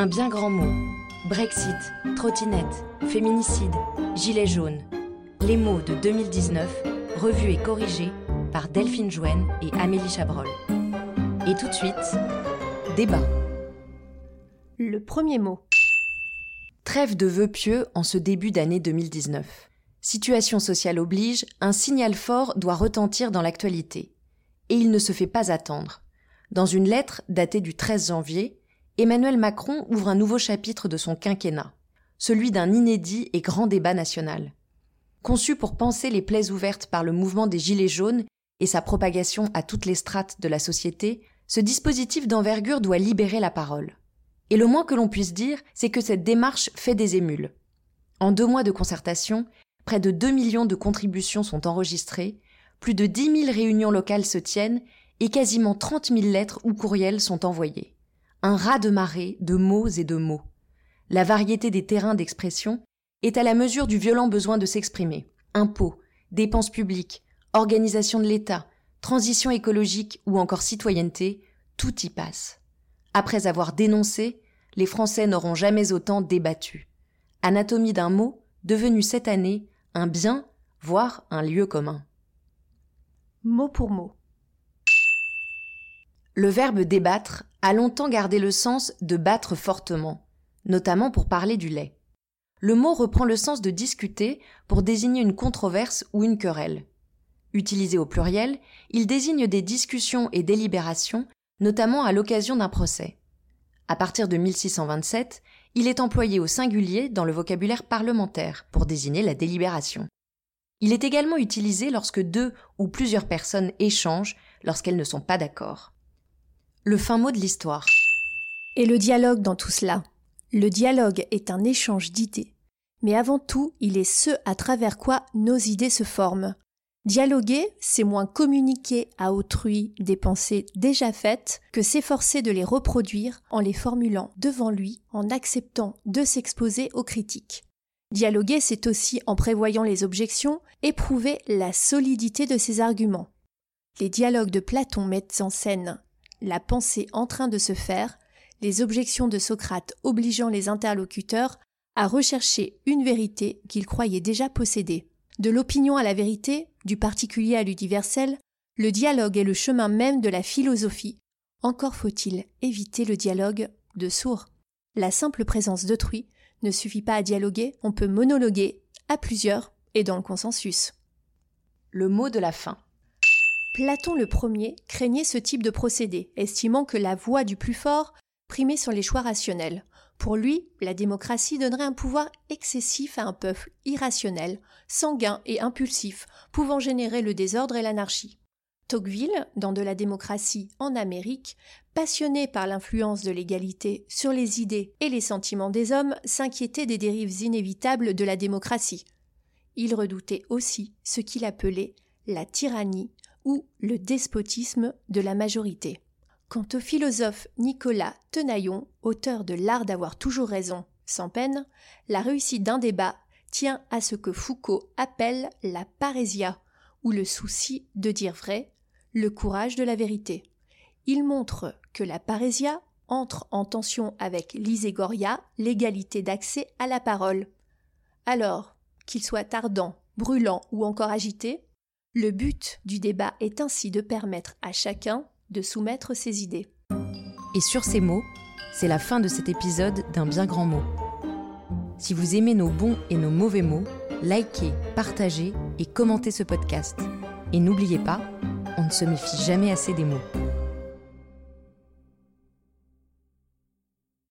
Un bien grand mot. Brexit, trottinette, féminicide, gilet jaune. Les mots de 2019, revus et corrigés par Delphine Jouen et Amélie Chabrol. Et tout de suite, débat. Le premier mot. Trêve de vœux pieux en ce début d'année 2019. Situation sociale oblige, un signal fort doit retentir dans l'actualité. Et il ne se fait pas attendre. Dans une lettre datée du 13 janvier, Emmanuel Macron ouvre un nouveau chapitre de son quinquennat, celui d'un inédit et grand débat national. Conçu pour penser les plaies ouvertes par le mouvement des Gilets jaunes et sa propagation à toutes les strates de la société, ce dispositif d'envergure doit libérer la parole. Et le moins que l'on puisse dire, c'est que cette démarche fait des émules. En deux mois de concertation, près de 2 millions de contributions sont enregistrées, plus de 10 000 réunions locales se tiennent et quasiment 30 000 lettres ou courriels sont envoyés un de marée de mots et de mots. La variété des terrains d'expression est à la mesure du violent besoin de s'exprimer. Impôts, dépenses publiques, organisation de l'État, transition écologique ou encore citoyenneté, tout y passe. Après avoir dénoncé, les Français n'auront jamais autant débattu. Anatomie d'un mot, devenu cette année un bien, voire un lieu commun. Mot pour mot. Le verbe débattre a longtemps gardé le sens de battre fortement, notamment pour parler du lait. Le mot reprend le sens de discuter pour désigner une controverse ou une querelle. Utilisé au pluriel, il désigne des discussions et délibérations, notamment à l'occasion d'un procès. À partir de 1627, il est employé au singulier dans le vocabulaire parlementaire pour désigner la délibération. Il est également utilisé lorsque deux ou plusieurs personnes échangent lorsqu'elles ne sont pas d'accord le fin mot de l'histoire. Et le dialogue dans tout cela Le dialogue est un échange d'idées. Mais avant tout, il est ce à travers quoi nos idées se forment. Dialoguer, c'est moins communiquer à autrui des pensées déjà faites que s'efforcer de les reproduire en les formulant devant lui, en acceptant de s'exposer aux critiques. Dialoguer, c'est aussi, en prévoyant les objections, éprouver la solidité de ses arguments. Les dialogues de Platon mettent en scène la pensée en train de se faire, les objections de Socrate obligeant les interlocuteurs à rechercher une vérité qu'ils croyaient déjà posséder. De l'opinion à la vérité, du particulier à l'universel, le dialogue est le chemin même de la philosophie. Encore faut-il éviter le dialogue de sourds. La simple présence d'autrui ne suffit pas à dialoguer, on peut monologuer à plusieurs et dans le consensus. Le mot de la fin. Platon le premier craignait ce type de procédé, estimant que la voix du plus fort primait sur les choix rationnels. Pour lui, la démocratie donnerait un pouvoir excessif à un peuple irrationnel, sanguin et impulsif, pouvant générer le désordre et l'anarchie. Tocqueville, dans De la démocratie en Amérique, passionné par l'influence de l'égalité sur les idées et les sentiments des hommes, s'inquiétait des dérives inévitables de la démocratie. Il redoutait aussi ce qu'il appelait la tyrannie ou le despotisme de la majorité. Quant au philosophe Nicolas Tenaillon, auteur de L'art d'avoir toujours raison, sans peine, la réussite d'un débat tient à ce que Foucault appelle la parésia, ou le souci de dire vrai, le courage de la vérité. Il montre que la parésia entre en tension avec l'iségoria, l'égalité d'accès à la parole. Alors, qu'il soit ardent, brûlant ou encore agité, le but du débat est ainsi de permettre à chacun de soumettre ses idées. Et sur ces mots, c'est la fin de cet épisode d'un bien grand mot. Si vous aimez nos bons et nos mauvais mots, likez, partagez et commentez ce podcast. Et n'oubliez pas, on ne se méfie jamais assez des mots.